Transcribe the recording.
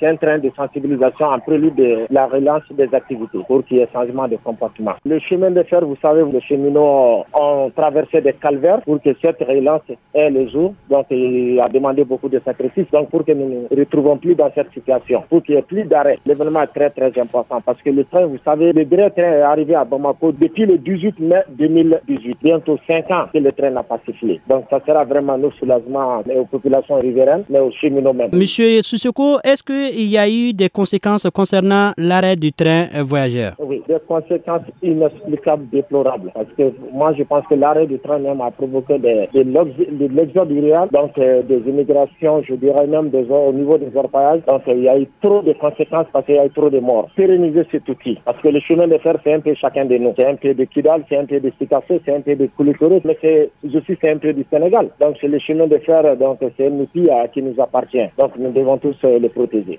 C'est un train de sensibilisation en prélude de la relance des activités pour qu'il y ait changement de comportement. Le chemin de fer, vous savez, les cheminots ont traversé des calvaires pour que cette relance ait le jour. Donc, il a demandé beaucoup de sacrifices. Donc, pour que nous ne nous retrouvons plus dans cette situation, pour qu'il n'y ait plus d'arrêt. L'événement est très, très important parce que le train, vous savez, le dernier train est arrivé à Bamako depuis le 18 mai 2018. Bientôt 5 ans que le train n'a pas sifflé. Donc, ça sera vraiment nos soulagements aux populations riveraines, mais aux cheminots même. Monsieur Soussoko, est-ce qu'il y a eu des conséquences concernant l'arrêt du train voyageur? Oui, des conséquences inexplicables, déplorables. Parce que moi, je pense que l'arrêt du train même a provoqué de, l'exode rural, donc euh, des immigrations, je dirais même des, au niveau des orpaillages. Donc, il y a eu trop de conséquences parce qu'il y a eu trop de morts. Pérenniser cet outil. Parce que le chemin de fer, c'est un peu chacun de nous. C'est un peu de Kidal, c'est un peu de Sikassé, c'est un peu de Koulikoro, mais c'est aussi c'est un peu du Sénégal. Donc, c'est le chemin de fer, donc c'est un outil euh, qui nous appartient. Donc, nous devons tous euh, le protéger.